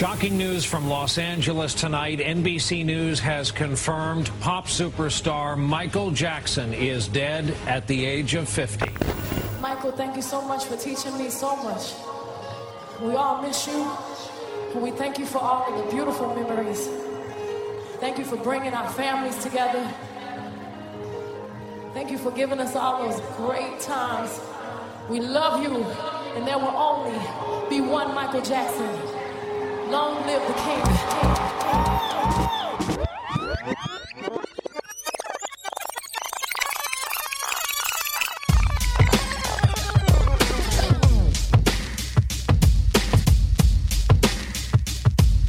Shocking news from Los Angeles tonight. NBC News has confirmed pop superstar Michael Jackson is dead at the age of 50. Michael, thank you so much for teaching me so much. We all miss you, and we thank you for all of the beautiful memories. Thank you for bringing our families together. Thank you for giving us all those great times. We love you, and there will only be one Michael Jackson. Long live the king.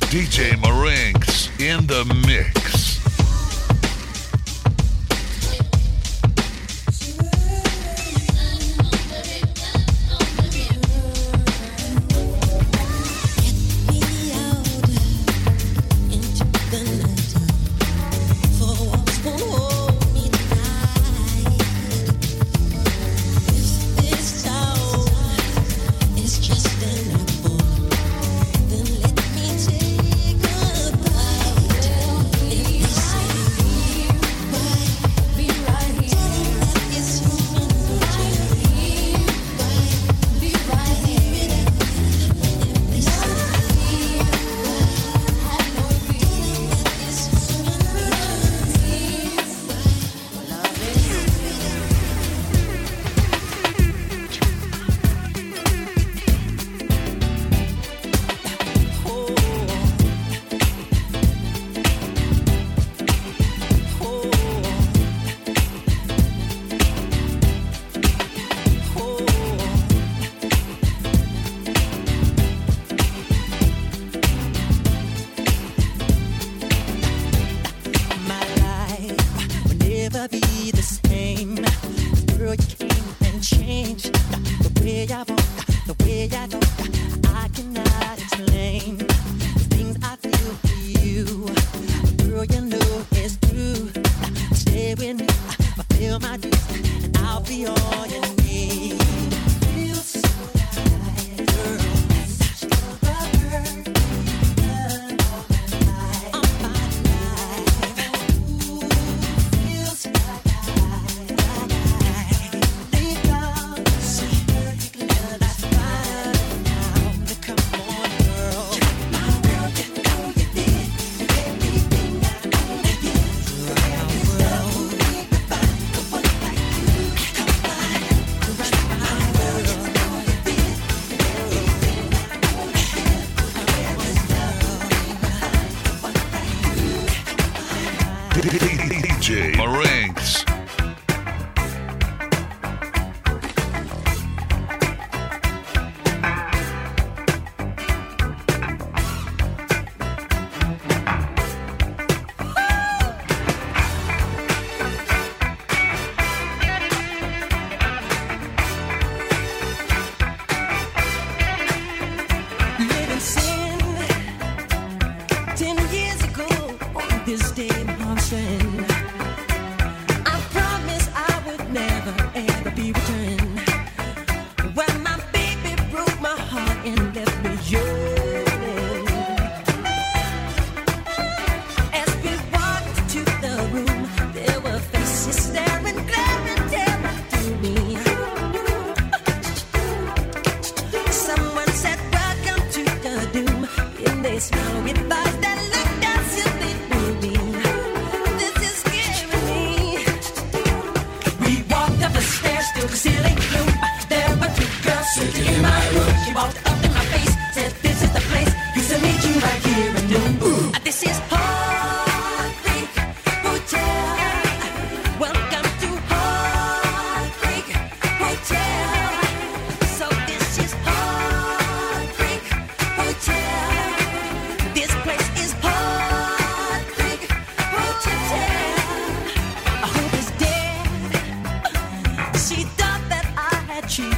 DJ Marinx in the mix.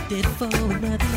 did for another.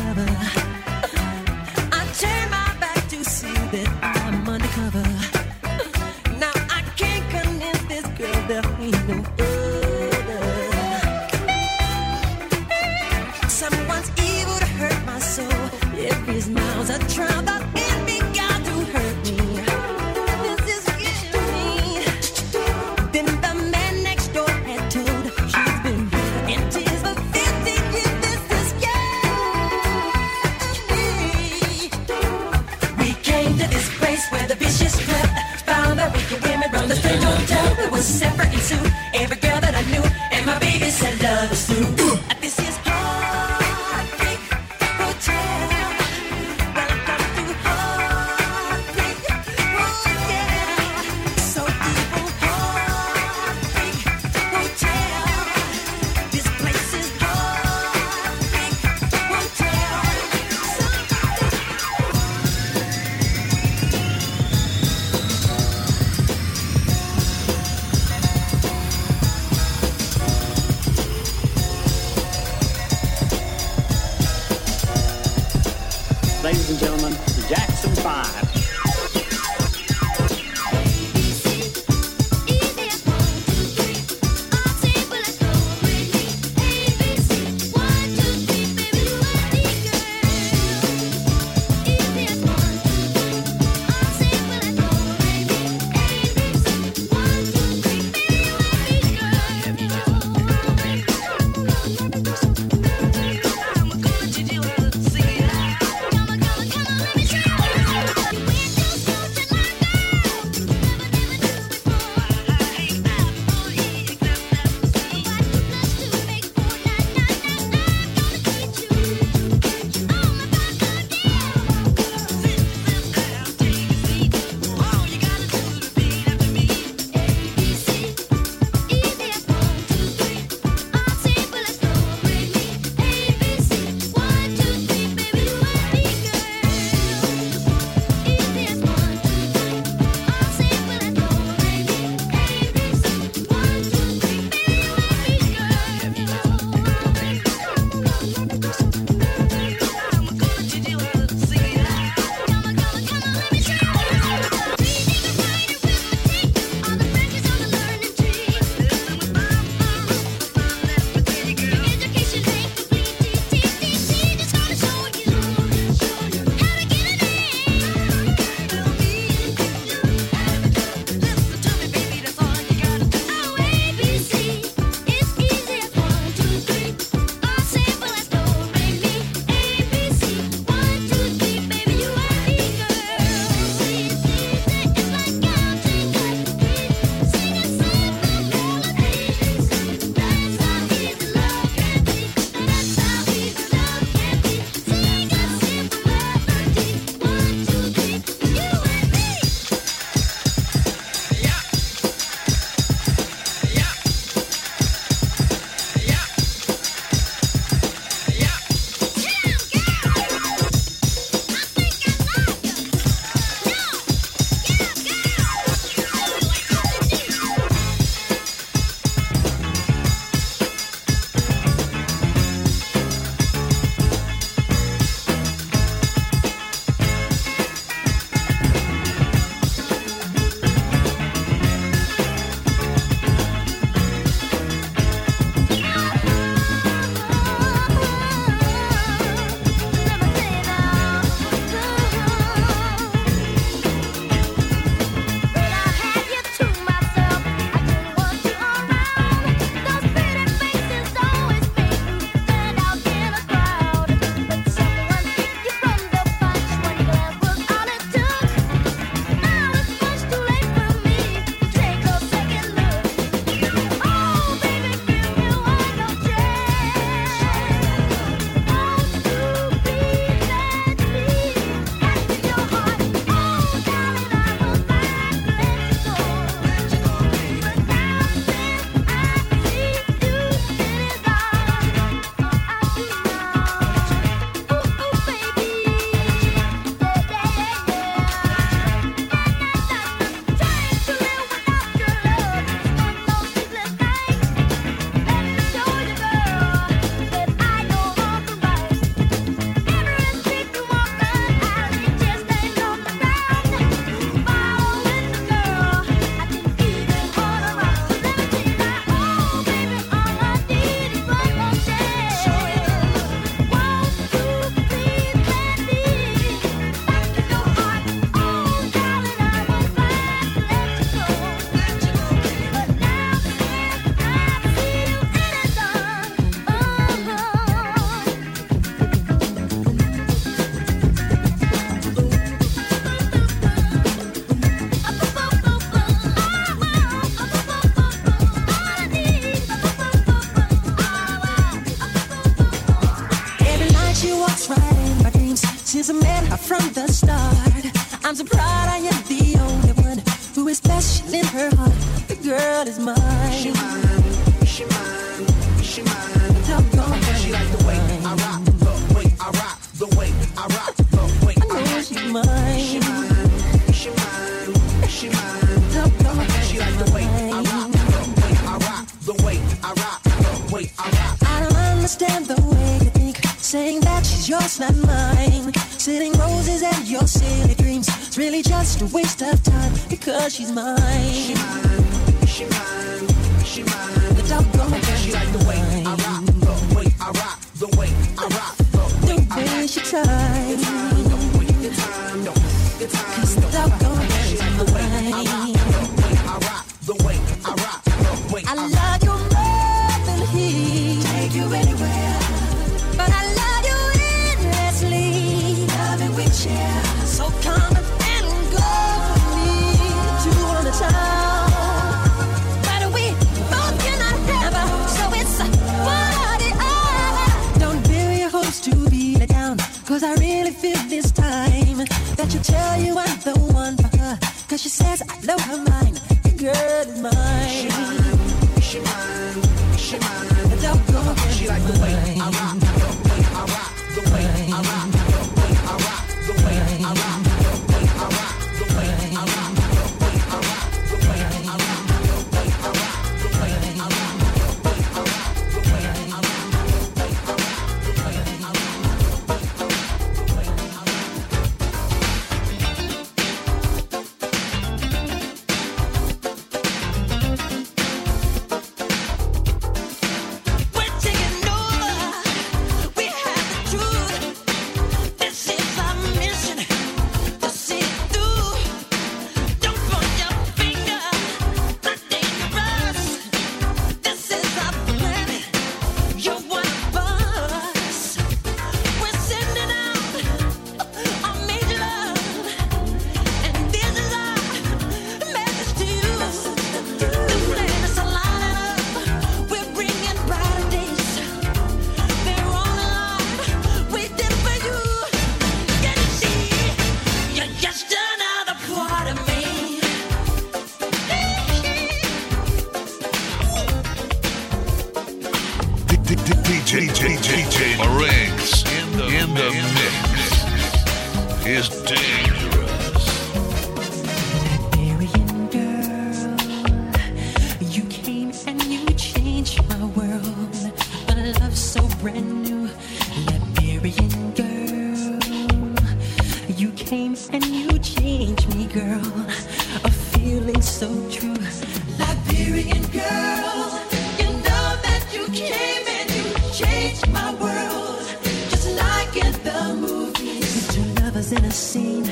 a scene.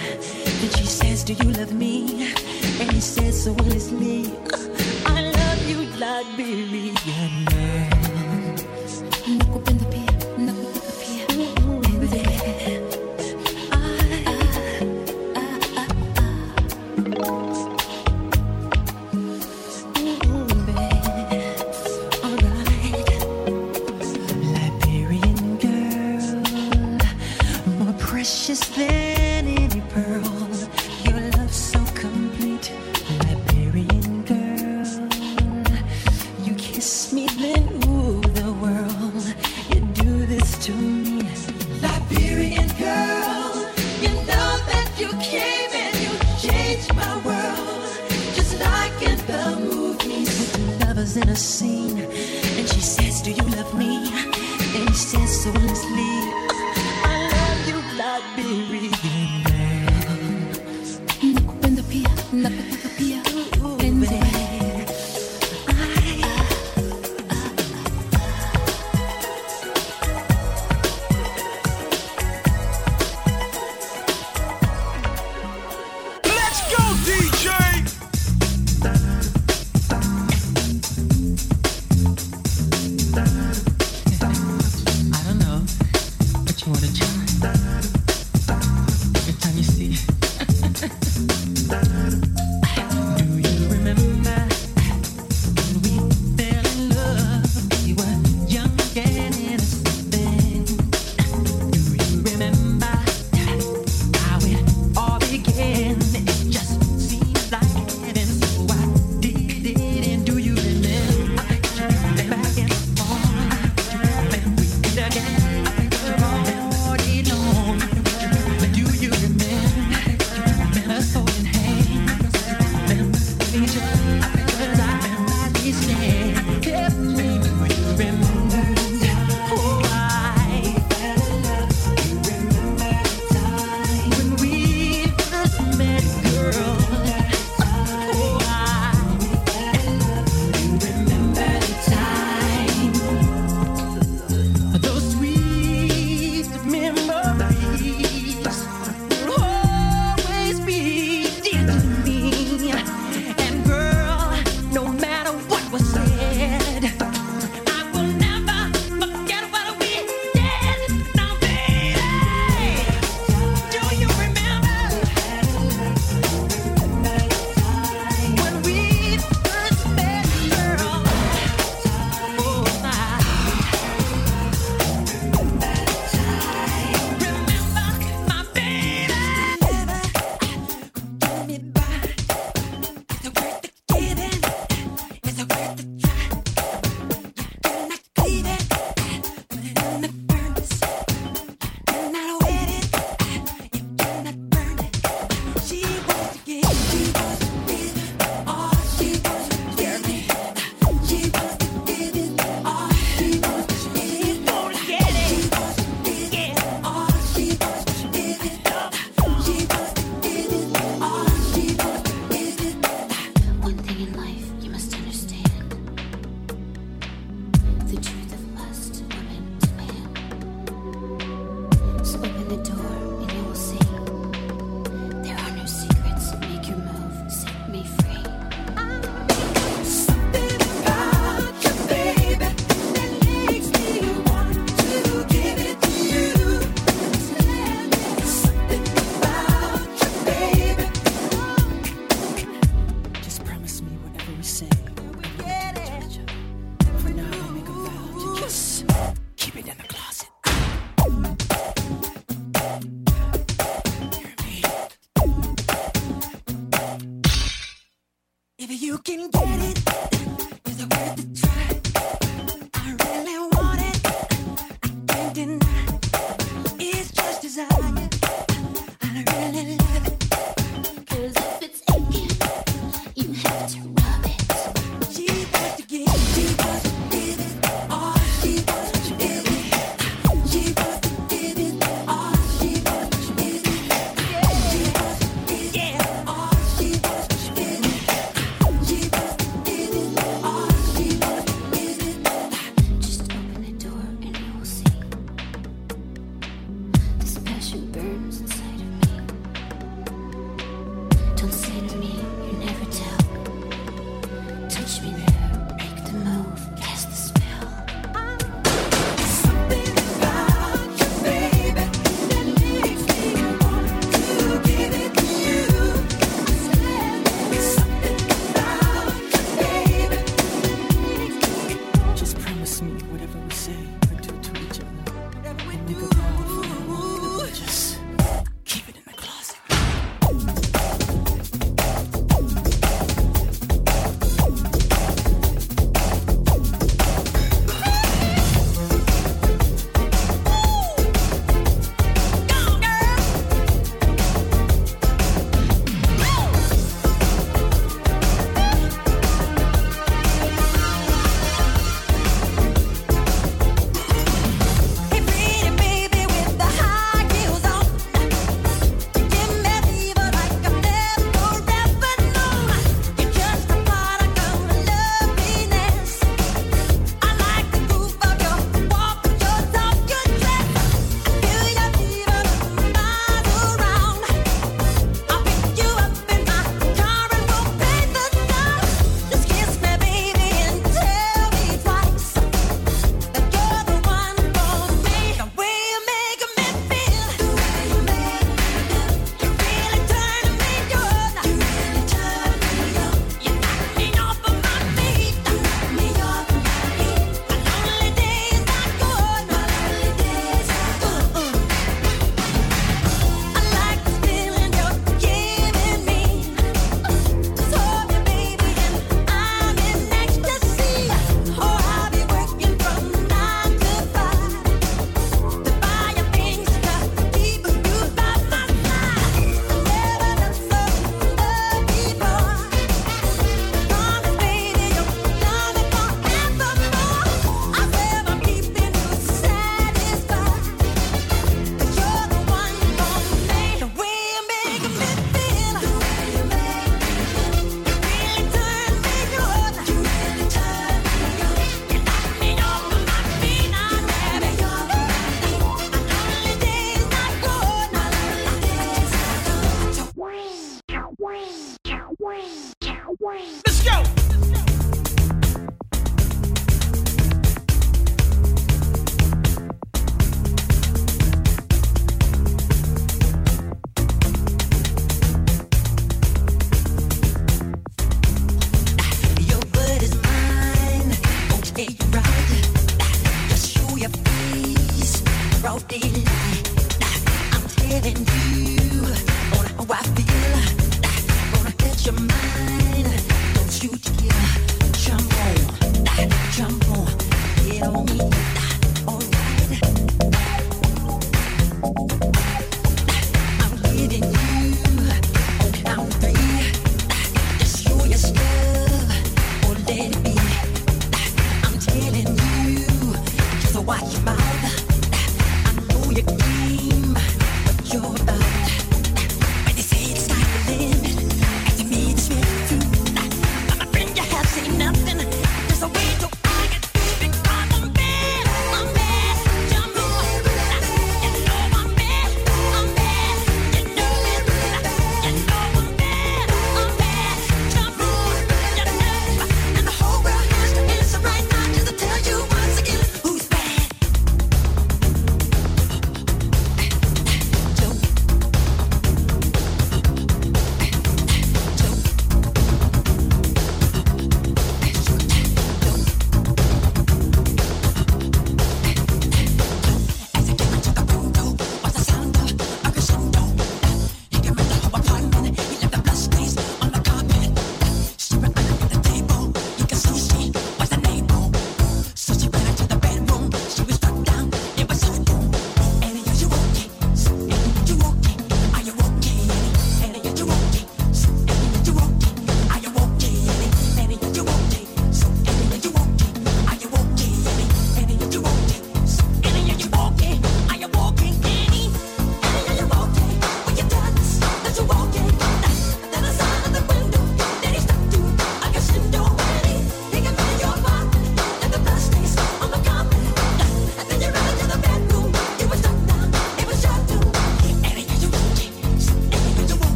She says, Do you love me? And he says so honestly, I love you like Billy and Mary.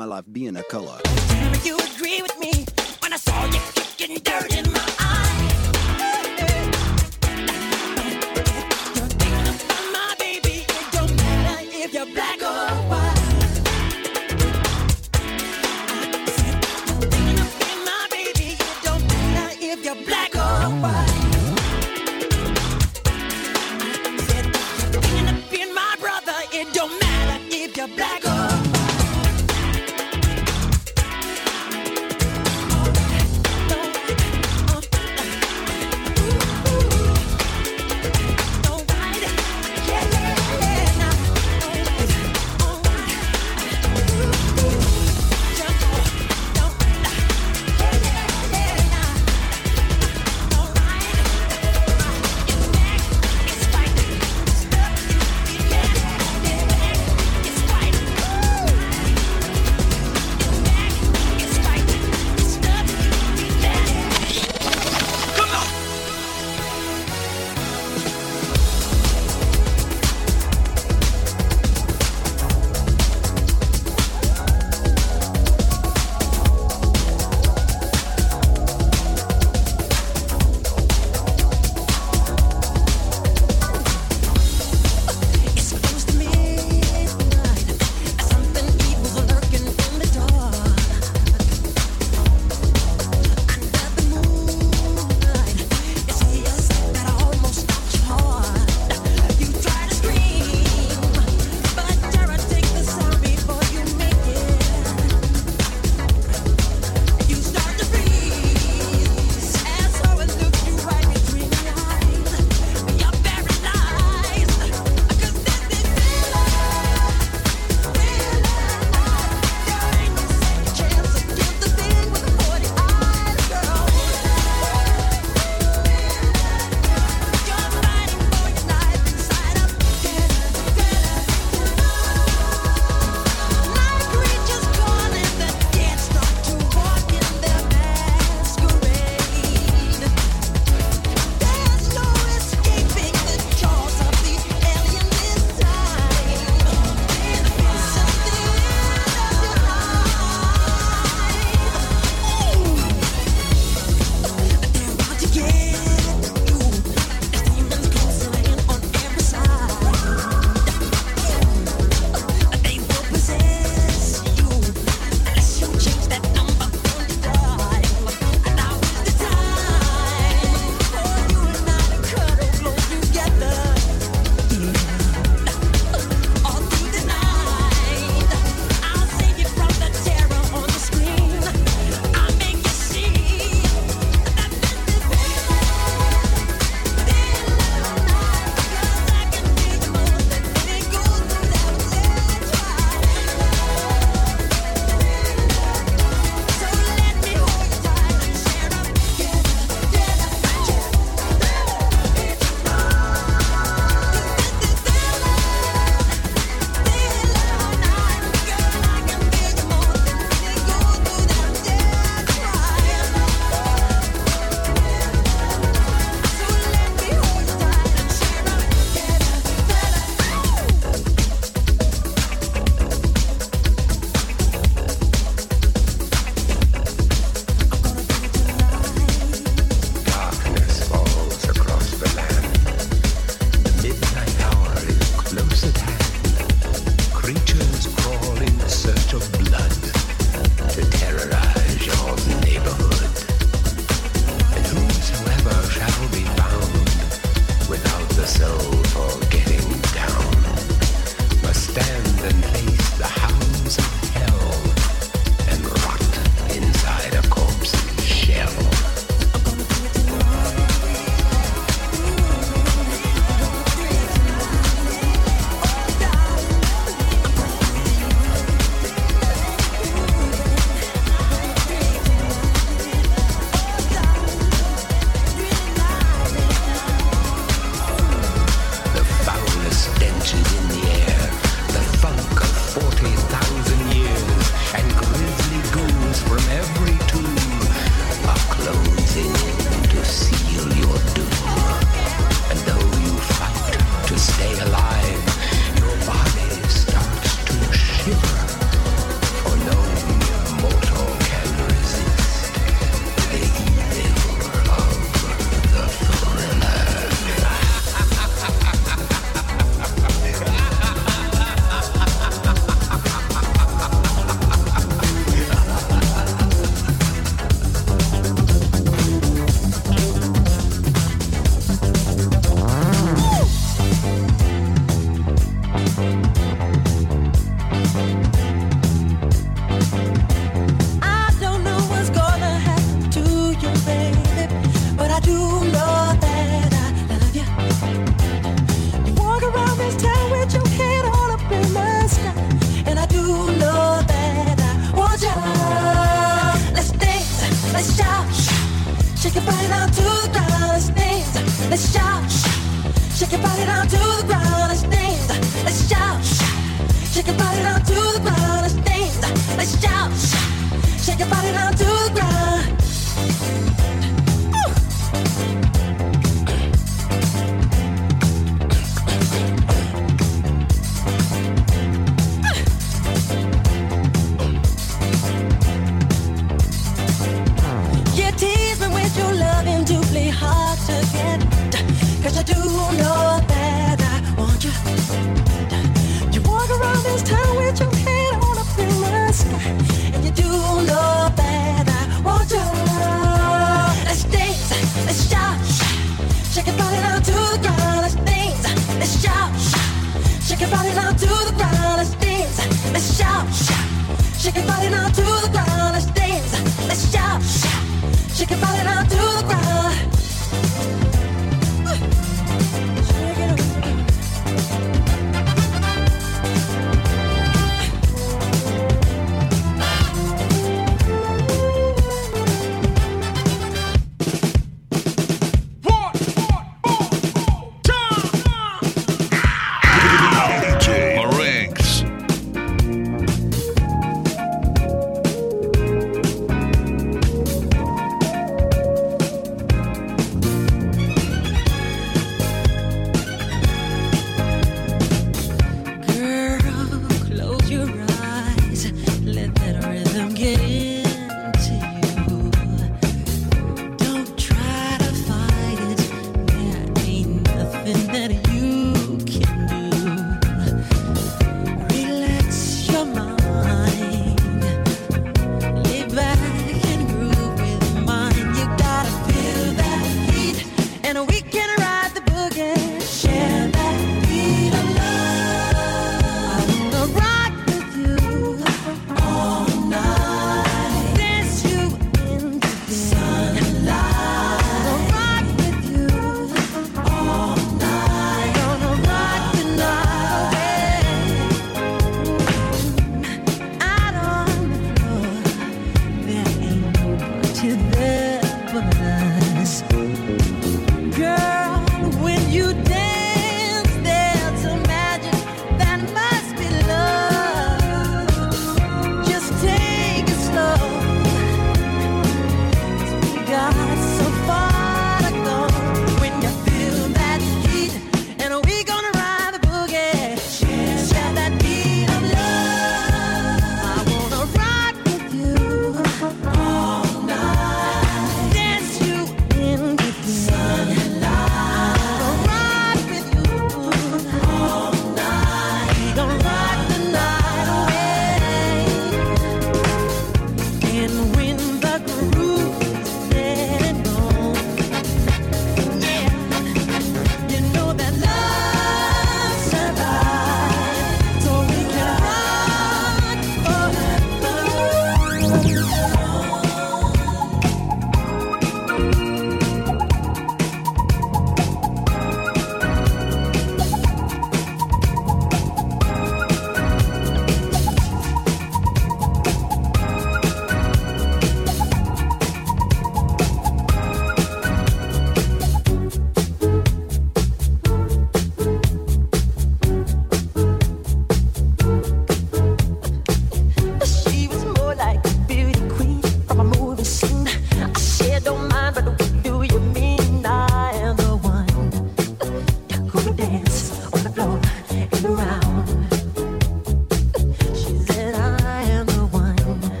My life being a color.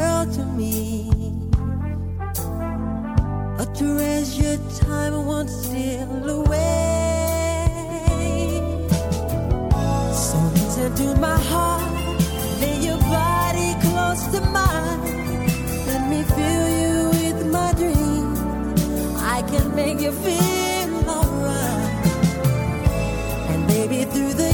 world to me. A treasure time won't steal away. So listen to my heart, lay your body close to mine. Let me fill you with my dreams. I can make you feel alright. And maybe through the